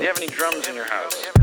Do you have any drums in your house?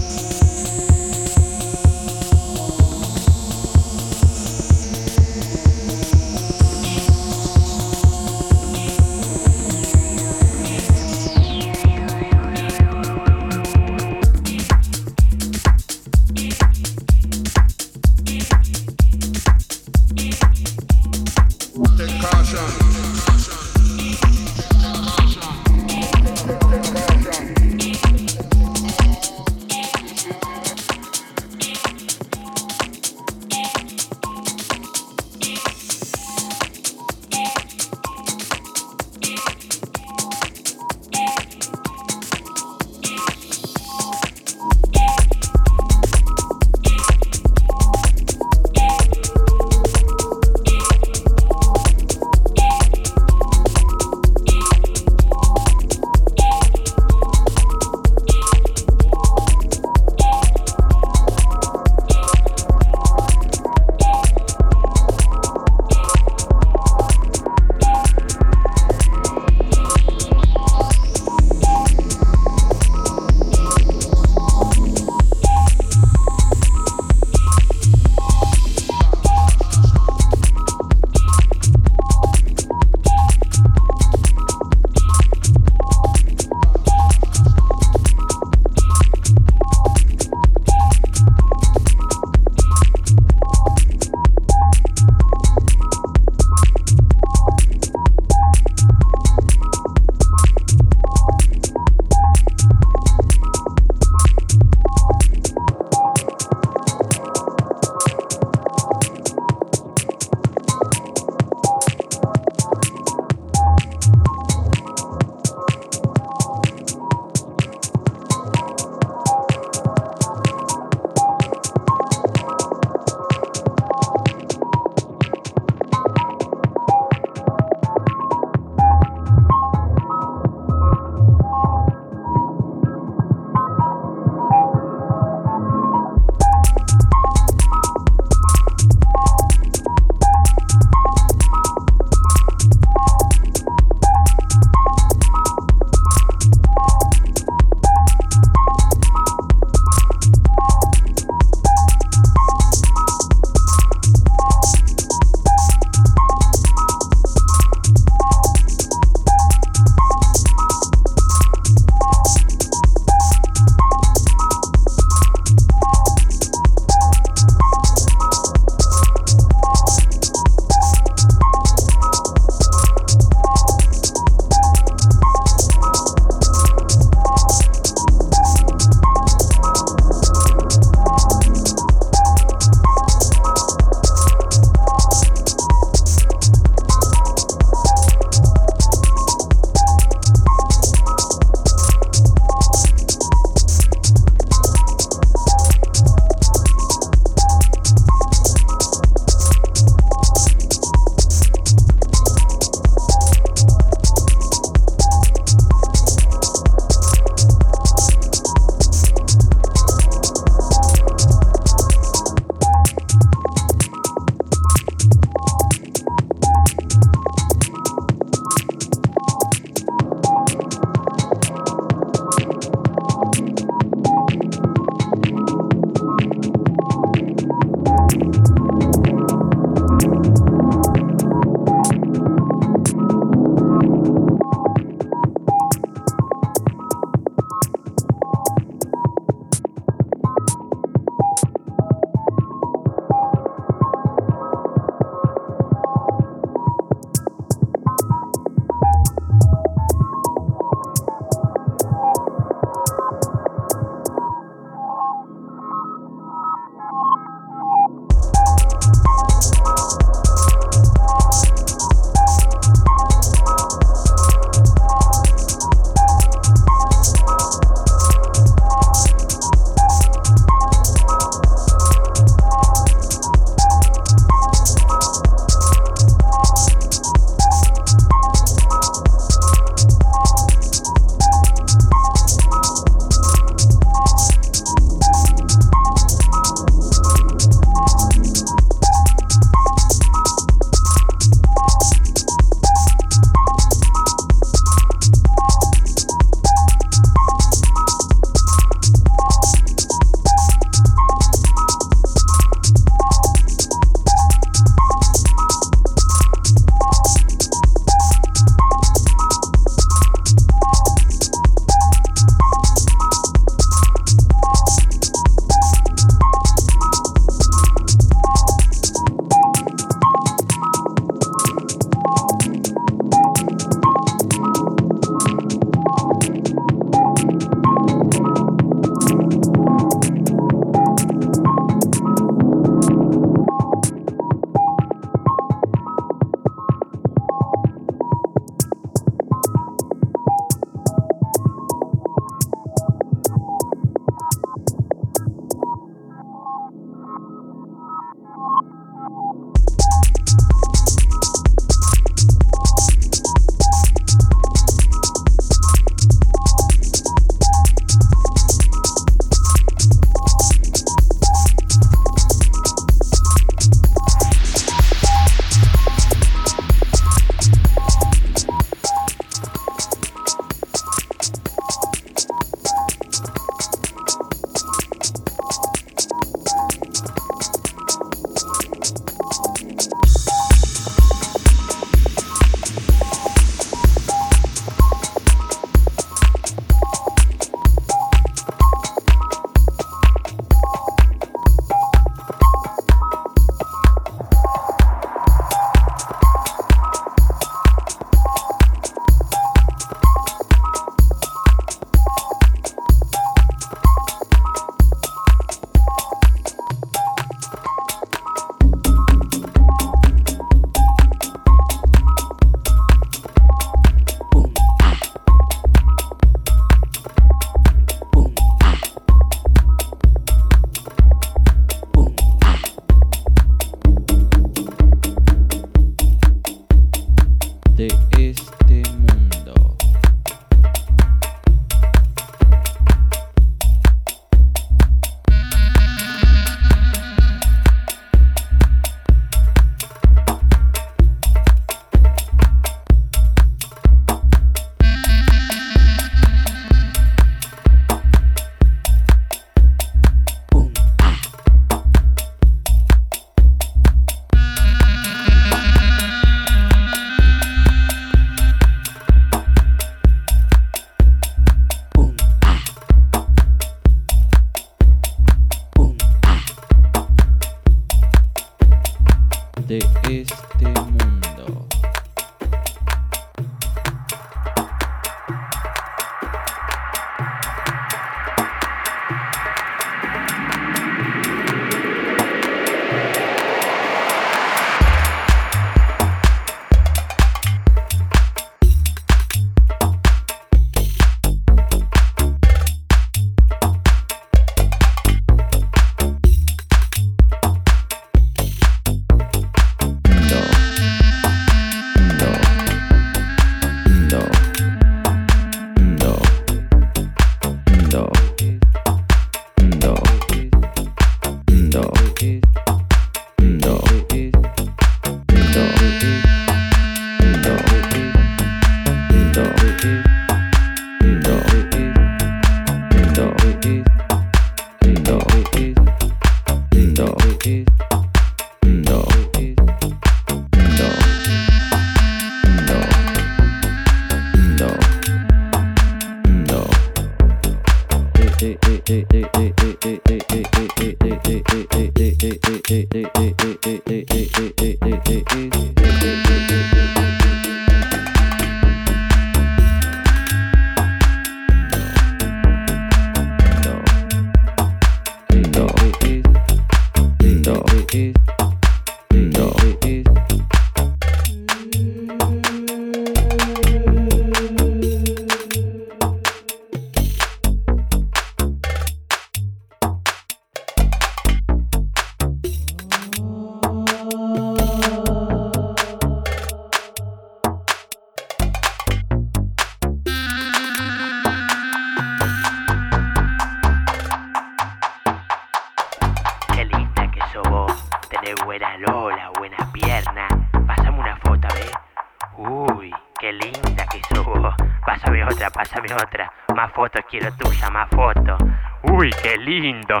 Fotos quiero tuya, más fotos. Uy, qué lindo.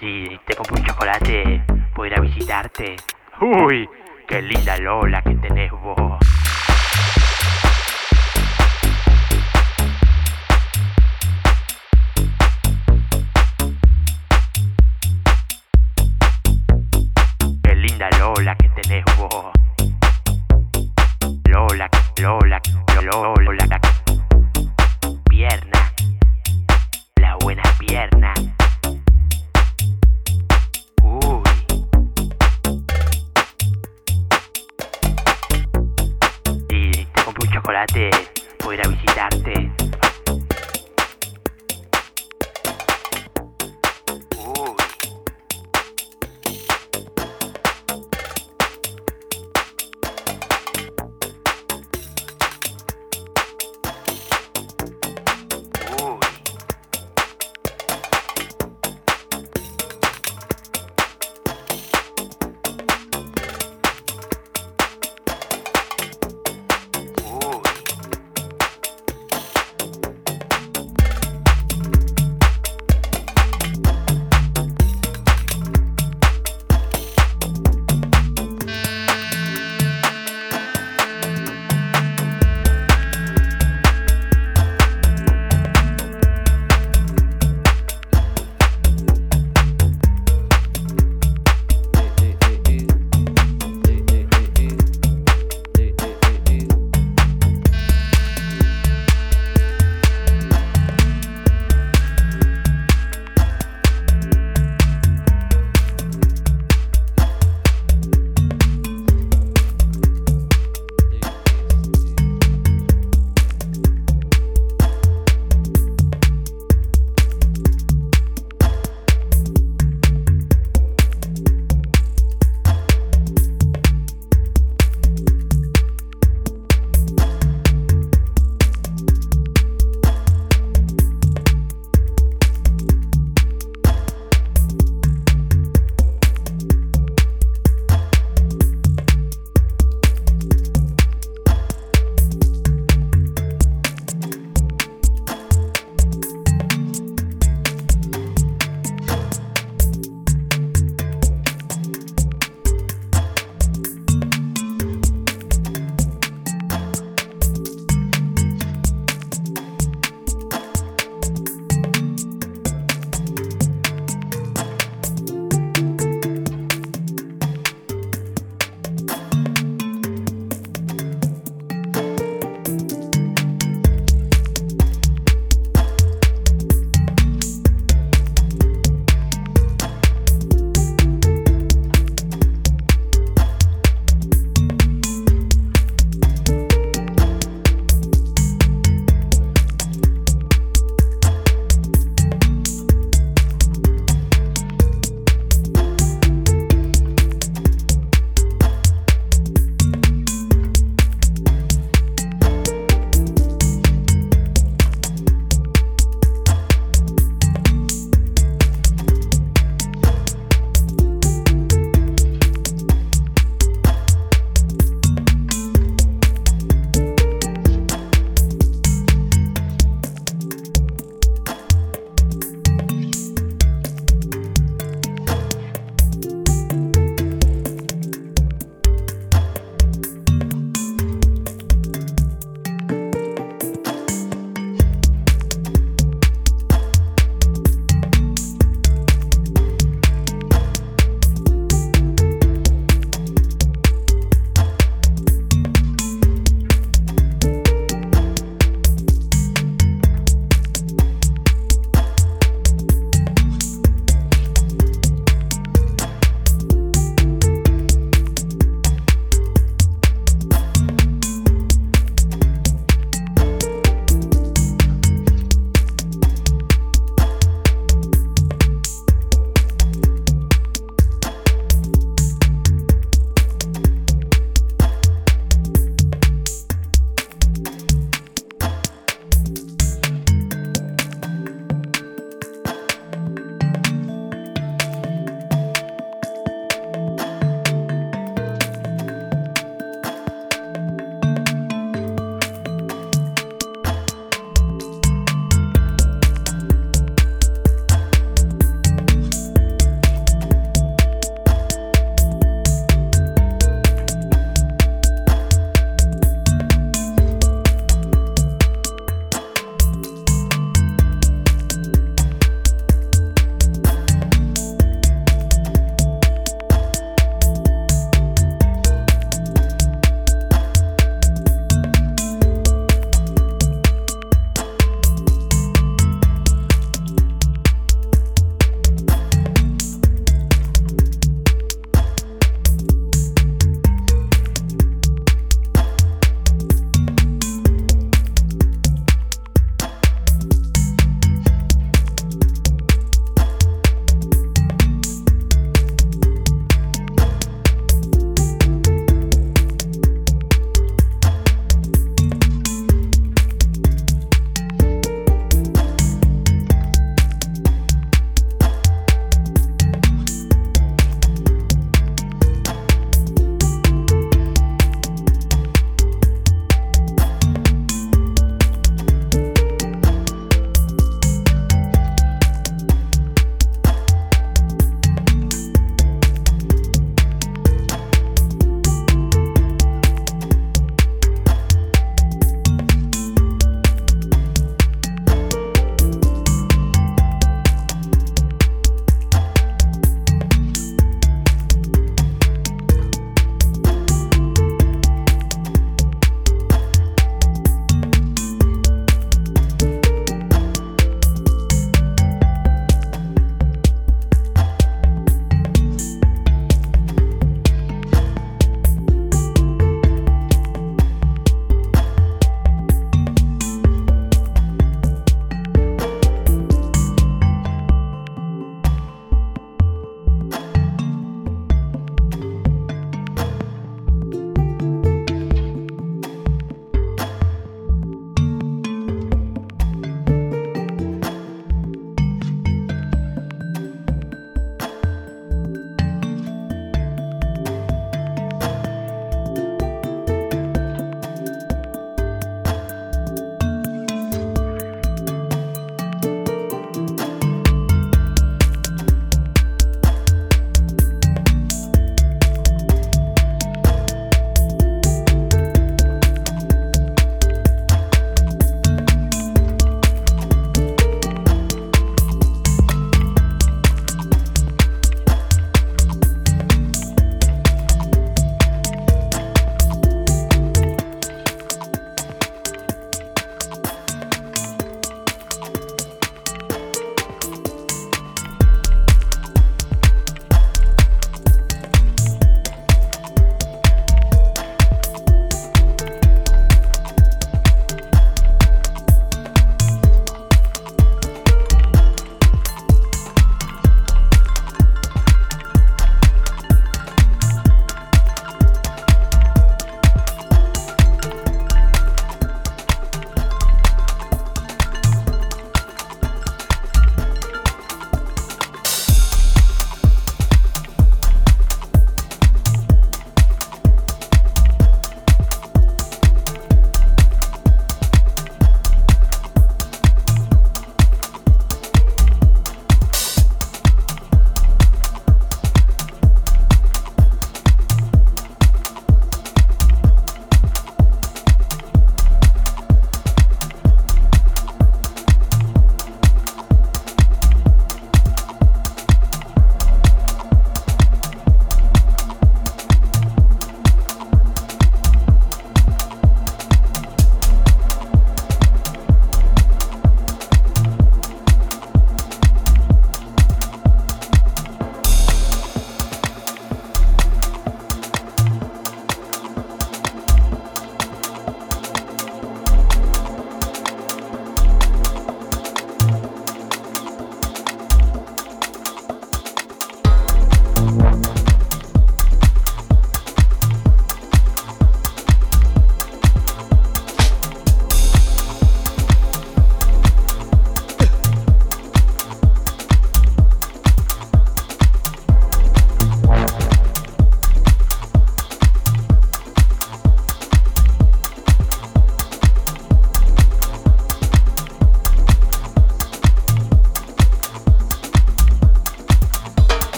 Si te compro un chocolate, ¿puedo ir a visitarte? Uy, qué linda lola que tenés vos. Qué linda Lola que tenés vos.